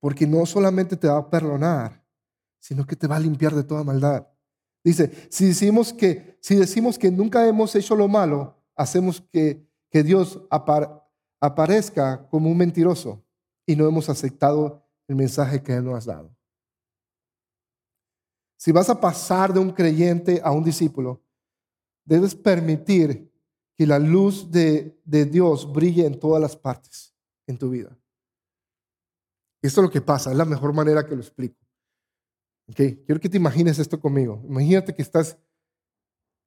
Speaker 1: Porque no solamente te va a perdonar, sino que te va a limpiar de toda maldad. Dice, si decimos que, si decimos que nunca hemos hecho lo malo, hacemos que, que Dios aparezca como un mentiroso y no hemos aceptado el mensaje que Él nos ha dado. Si vas a pasar de un creyente a un discípulo, debes permitir que la luz de, Dios brille en todas las partes en tu vida. Esto es lo que pasa, es la mejor manera que lo explico. Okay. Quiero que te imagines esto conmigo. Imagínate que estás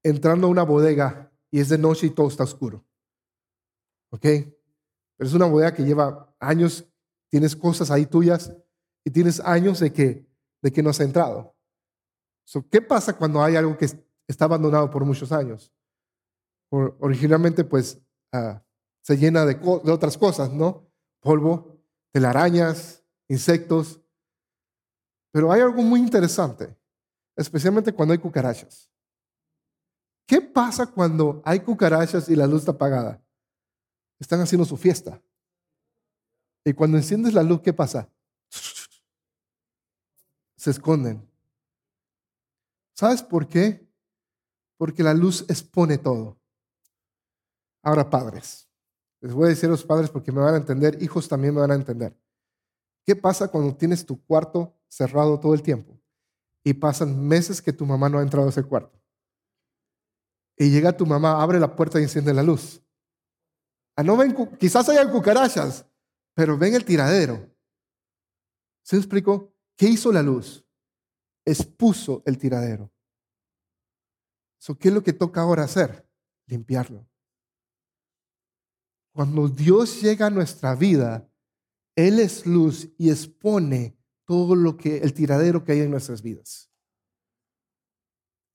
Speaker 1: entrando a una bodega y es de noche y todo está oscuro. ¿Ok? Pero es una bodega que lleva años, tienes cosas ahí tuyas y tienes años de que, de que no has entrado. ¿Qué pasa cuando hay algo que está abandonado por muchos años? originalmente pues ah, se llena de, de, otras cosas, ¿no? Polvo, telarañas, insectos. Pero hay algo muy interesante, especialmente cuando hay cucarachas. ¿Qué pasa cuando hay cucarachas y la luz está apagada? Están haciendo su fiesta. Y cuando enciendes la luz, ¿qué pasa? Se esconden. ¿Sabes por qué? Porque la luz expone todo. Ahora, padres. Les voy a decir a los padres porque me van a entender, hijos también me van a entender. ¿Qué pasa cuando tienes tu cuarto cerrado todo el tiempo y pasan meses que tu mamá no ha entrado a ese cuarto? Y llega tu mamá, abre la puerta y enciende la luz. Ah, no ven, quizás hayan cucarachas, pero ven el tiradero. ¿Se explicó? ¿Qué hizo la luz? Expuso el tiradero. ¿Qué es lo que toca ahora hacer? Limpiarlo. Cuando Dios llega a nuestra vida, Él es luz y expone todo lo que, el tiradero que hay en nuestras vidas.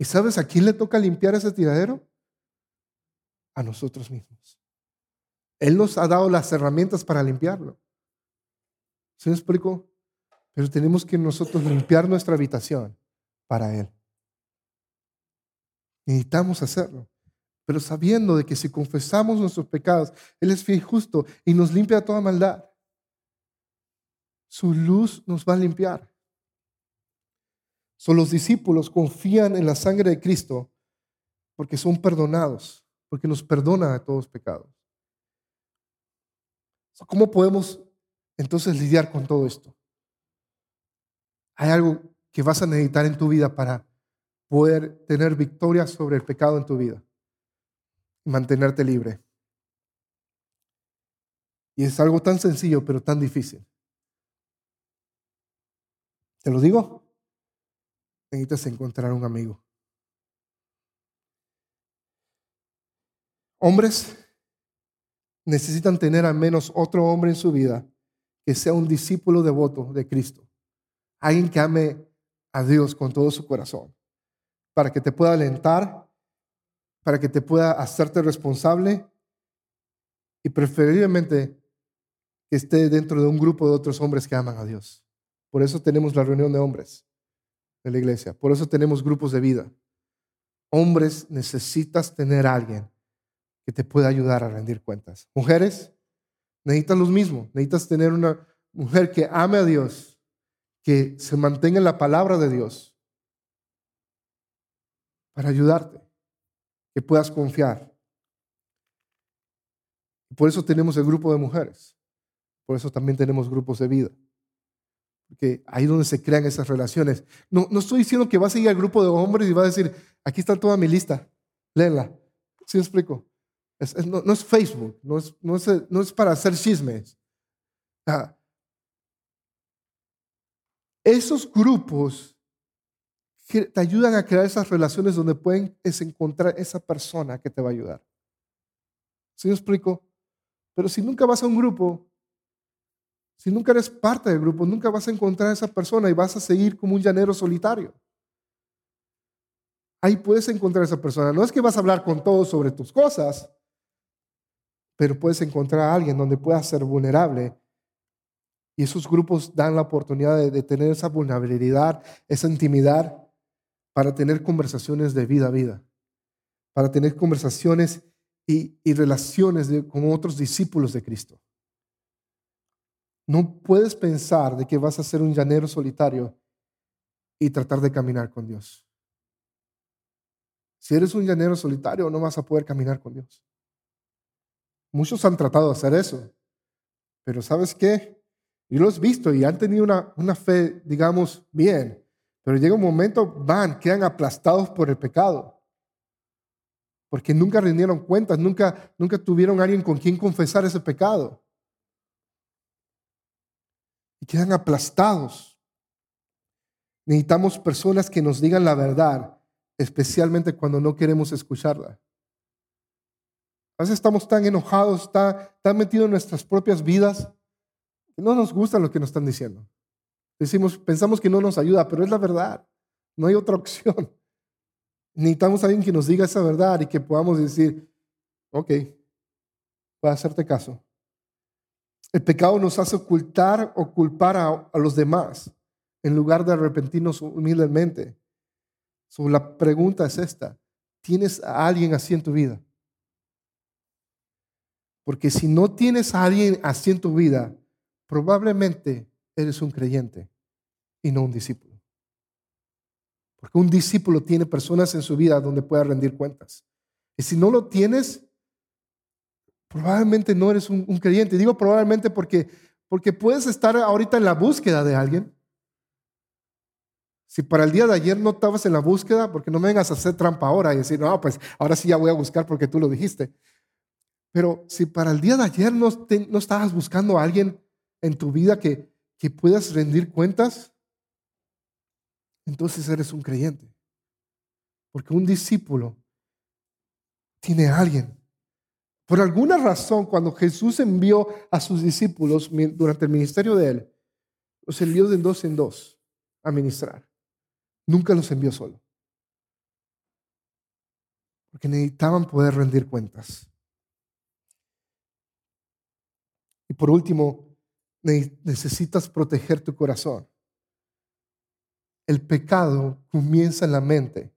Speaker 1: ¿Y sabes a quién le toca limpiar ese tiradero? A nosotros mismos. Él nos ha dado las herramientas para limpiarlo. ¿Se me explico? Pero tenemos que nosotros limpiar nuestra habitación para Él. Necesitamos hacerlo pero sabiendo de que si confesamos nuestros pecados, Él es fiel y justo y nos limpia de toda maldad. Su luz nos va a limpiar. Son los discípulos confían en la sangre de Cristo porque son perdonados, porque nos perdona de todos pecados. ¿Cómo podemos entonces lidiar con todo esto? Hay algo que vas a necesitar en tu vida para poder tener victoria sobre el pecado en tu vida mantenerte libre. Y es algo tan sencillo, pero tan difícil. ¿Te lo digo? Necesitas encontrar un amigo. Hombres necesitan tener al menos otro hombre en su vida que sea un discípulo devoto de Cristo. Alguien que ame a Dios con todo su corazón, para que te pueda alentar, para que te pueda hacerte responsable y preferiblemente que esté dentro de un grupo de otros hombres que aman a Dios. Por eso tenemos la reunión de hombres de la iglesia, por eso tenemos grupos de vida. Hombres, necesitas tener alguien que te pueda ayudar a rendir cuentas. Mujeres, necesitas lo mismo, necesitas tener una mujer que ame a Dios, que se mantenga en la palabra de Dios para ayudarte, que puedas confiar. Por eso tenemos el grupo de mujeres, por eso también tenemos grupos de vida. Porque ahí es donde se crean esas relaciones. No, no estoy diciendo que vas a ir al grupo de hombres y vas a decir, aquí está toda mi lista, léela. ¿Sí me explico? no, es Facebook, no es, no es, para hacer chismes. Esos grupos que te ayudan a crear esas relaciones donde pueden encontrar esa persona que te va a ayudar. ¿Sí me explico? Pero si nunca vas a un grupo, si nunca eres parte del grupo, nunca vas a encontrar a esa persona y vas a seguir como un llanero solitario. Ahí puedes encontrar a esa persona. No es que vas a hablar con todos sobre tus cosas, pero puedes encontrar a alguien donde puedas ser vulnerable. Y esos grupos dan la oportunidad de, tener esa vulnerabilidad, esa intimidad, para tener conversaciones de vida a vida, para tener conversaciones y, relaciones con otros discípulos de Cristo. No puedes pensar de que vas a ser un llanero solitario y tratar de caminar con Dios. Si eres un llanero solitario, no vas a poder caminar con Dios. Muchos han tratado de hacer eso. Pero ¿sabes qué? Yo los he visto y han tenido una, una fe, digamos, bien. Pero llega un momento, van, quedan aplastados por el pecado. Porque nunca rindieron cuentas, nunca, nunca tuvieron alguien con quien confesar ese pecado. Quedan aplastados. Necesitamos personas que nos digan la verdad, especialmente cuando no queremos escucharla. A veces estamos tan enojados, tan, metidos en nuestras propias vidas, que no nos gusta lo que nos están diciendo. Decimos, pensamos que no nos ayuda, pero es la verdad. No hay otra opción. Necesitamos a alguien que nos diga esa verdad y que podamos decir, ok, voy a hacerte caso. El pecado nos hace ocultar o culpar a, los demás en lugar de arrepentirnos humildemente. la pregunta es esta, ¿tienes a alguien así en tu vida? Porque si no tienes a alguien así en tu vida, probablemente eres un creyente y no un discípulo. Porque un discípulo tiene personas en su vida donde pueda rendir cuentas. Y si no lo tienes, probablemente no eres un, creyente. Digo probablemente porque, porque puedes estar ahorita en la búsqueda de alguien. Si para el día de ayer no estabas en la búsqueda, porque no me vengas a hacer trampa ahora y decir, no, pues ahora sí ya voy a buscar porque tú lo dijiste. Pero si para el día de ayer no, no estabas buscando a alguien en tu vida que, que puedas rendir cuentas, entonces eres un creyente. Porque un discípulo tiene a alguien. Por alguna razón, cuando Jesús envió a sus discípulos durante el ministerio de él, los envió de dos en dos a ministrar. Nunca los envió solo. Porque necesitaban poder rendir cuentas. Y por último, necesitas proteger tu corazón. El pecado comienza en la mente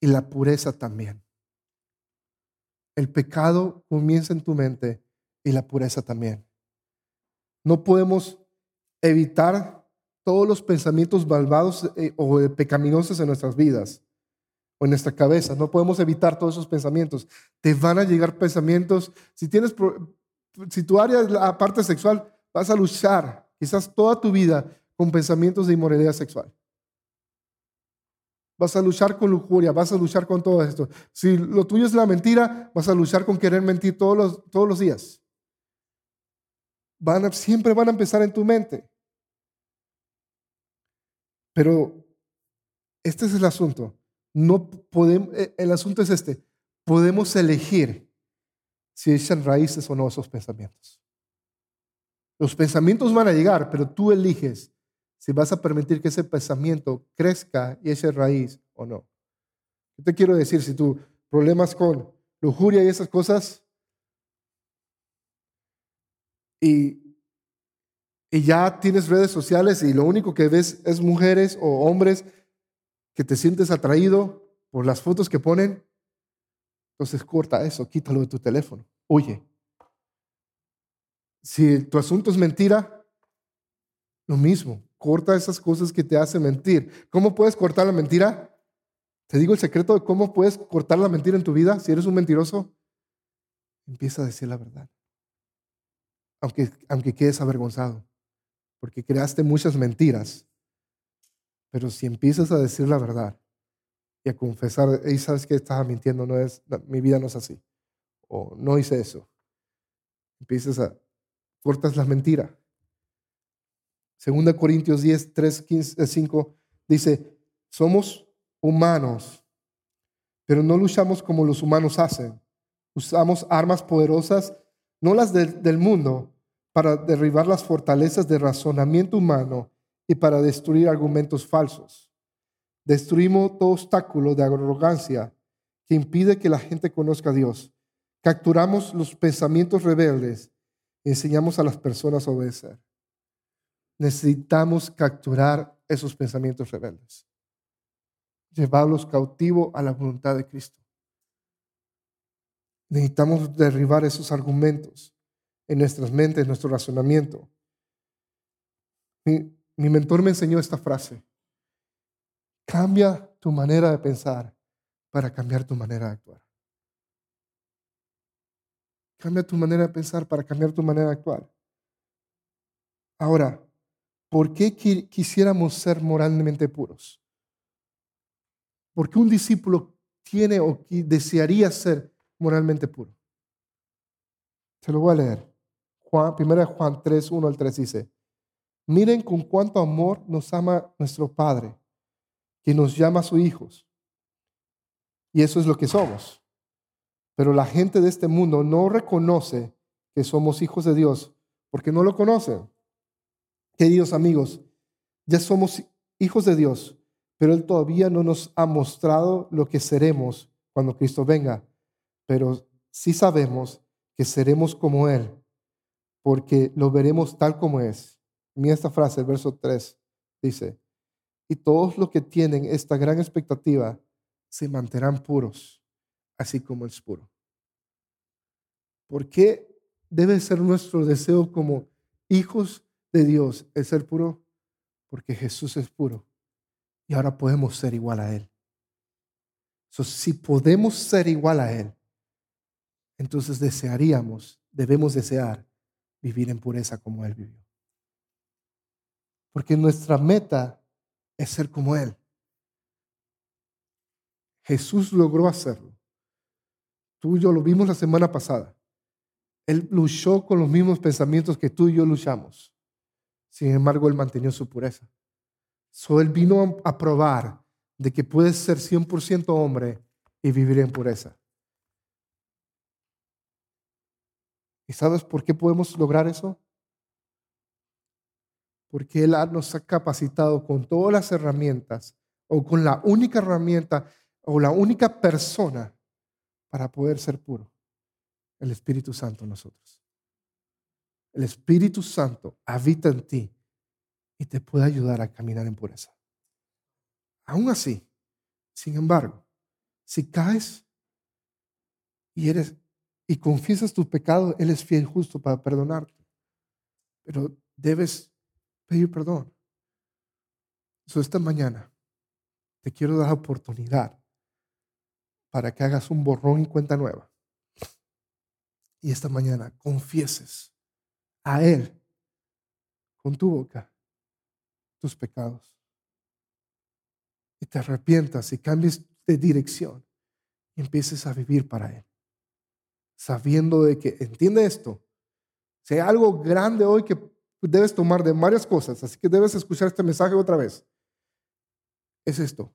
Speaker 1: y la pureza también. El pecado comienza en tu mente y la pureza también. No podemos evitar todos los pensamientos malvados eh, o pecaminosos en nuestras vidas o en nuestra cabeza. No podemos evitar todos esos pensamientos. Te van a llegar pensamientos. Si tienes si tu la parte sexual, vas a luchar quizás toda tu vida con pensamientos de inmoralidad sexual. Vas a luchar con lujuria, vas a luchar con todo esto. Si lo tuyo es la mentira, vas a luchar con querer mentir todos los, todos los días. van a, siempre van a empezar en tu mente. Pero este es el asunto. No podemos, eh, el asunto es este. Podemos elegir si echan raíces o no esos pensamientos. Los pensamientos van a llegar, pero tú eliges si vas a permitir que ese pensamiento crezca y eche raíz o no. Yo te quiero decir, si tú problemas con lujuria y esas cosas, y, y ya tienes redes sociales y lo único que ves es mujeres o hombres que te sientes atraído por las fotos que ponen, entonces corta eso, quítalo de tu teléfono. Oye, si tu asunto es mentira, lo mismo, corta esas cosas que te hacen mentir. ¿Cómo puedes cortar la mentira? Te digo el secreto de cómo puedes cortar la mentira en tu vida si eres un mentiroso. Empieza a decir la verdad. Aunque, aunque quedes avergonzado, porque creaste muchas mentiras pero si empiezas a decir la verdad y a confesar, y sabes que estaba mintiendo, no es, mi vida no es así, o no hice eso, empiezas a, cortas la mentira. Segunda Corintios 10, 3, 15, 5 dice, somos humanos, pero no luchamos como los humanos hacen. Usamos armas poderosas, no las del mundo, para derribar las fortalezas de razonamiento humano y para destruir argumentos falsos. Destruimos todo obstáculo de arrogancia que impide que la gente conozca a Dios. Capturamos los pensamientos rebeldes y enseñamos a las personas a obedecer. Necesitamos capturar esos pensamientos rebeldes. Llevarlos cautivos a la voluntad de Cristo. Necesitamos derribar esos argumentos en nuestras mentes, en nuestro razonamiento. Mi mentor me enseñó esta frase. Cambia tu manera de pensar para cambiar tu manera de actuar. Cambia tu manera de pensar para cambiar tu manera de actuar. Ahora, ¿por qué quisiéramos ser moralmente puros? ¿Por qué un discípulo tiene o desearía ser moralmente puro? Se lo voy a leer. Juan, 1 Juan 3, 1 al 3 dice, Miren con cuánto amor nos ama nuestro Padre, que nos llama a sus hijos. Y eso es lo que somos. Pero la gente de este mundo no reconoce que somos hijos de Dios porque no lo conocen. Queridos amigos, ya somos hijos de Dios, pero Él todavía no nos ha mostrado lo que seremos cuando Cristo venga. Pero sí sabemos que seremos como Él, porque lo veremos tal como es. Mira esta frase, el verso 3, dice, y todos los que tienen esta gran expectativa se mantendrán puros, así como es puro. ¿Por qué debe ser nuestro deseo como hijos de Dios el ser puro? Porque Jesús es puro y ahora podemos ser igual a Él. si podemos ser igual a Él, entonces desearíamos, debemos desear vivir en pureza como Él vivió. Porque nuestra meta es ser como Él. Jesús logró hacerlo. Tú y yo lo vimos la semana pasada. Él luchó con los mismos pensamientos que tú y yo luchamos. Sin embargo, Él mantenió su pureza. So, él vino a probar de que puedes ser 100% hombre y vivir en pureza. ¿Y sabes por qué podemos lograr eso? porque Él nos ha capacitado con todas las herramientas o con la única herramienta o la única persona para poder ser puro, el Espíritu Santo en nosotros. El Espíritu Santo habita en ti y te puede ayudar a caminar en pureza. Aún así, sin embargo, si caes y eres y confiesas tu pecado, Él es fiel y justo para perdonarte. Pero debes pedir perdón. So, esta mañana te quiero dar oportunidad para que hagas un borrón y cuenta nueva. Y esta mañana confieses a Él con tu boca tus pecados. Y te arrepientas y cambies de dirección y empieces a vivir para Él. Sabiendo de que, entiende esto, Si hay algo grande hoy que debes tomar de varias cosas, así que debes escuchar este mensaje otra vez, es esto.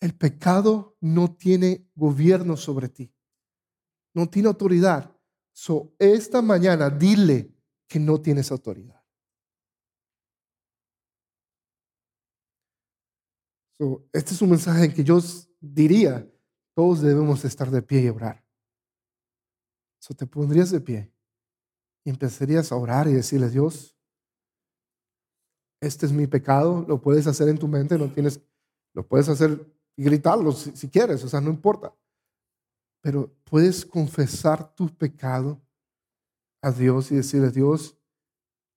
Speaker 1: El pecado no tiene gobierno sobre ti, no tiene autoridad. So, esta mañana dile que no tienes autoridad. So, este es un mensaje en que yo diría, todos debemos estar de pie y orar. So, te pondrías de pie y empezarías a orar y decirle, Dios, este es mi pecado, lo puedes hacer en tu mente, no tienes, lo puedes hacer y gritarlo si, si quieres, o sea, no importa. Pero puedes confesar tu pecado a Dios y decirle, Dios,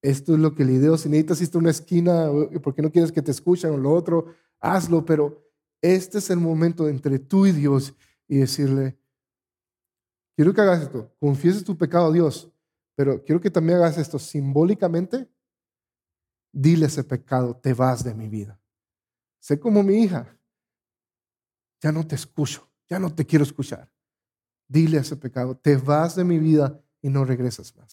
Speaker 1: esto es lo que le digo, si necesitas irte a una esquina porque no quieres que te escuchen o lo otro, hazlo, pero este es el momento entre tú y Dios y decirle, quiero que hagas esto, confieses tu pecado a Dios, pero quiero que también hagas esto simbólicamente, dile ese pecado, te vas de mi vida. Sé como mi hija, ya no te escucho, ya no te quiero escuchar. Dile ese pecado, te vas de mi vida y no regresas más.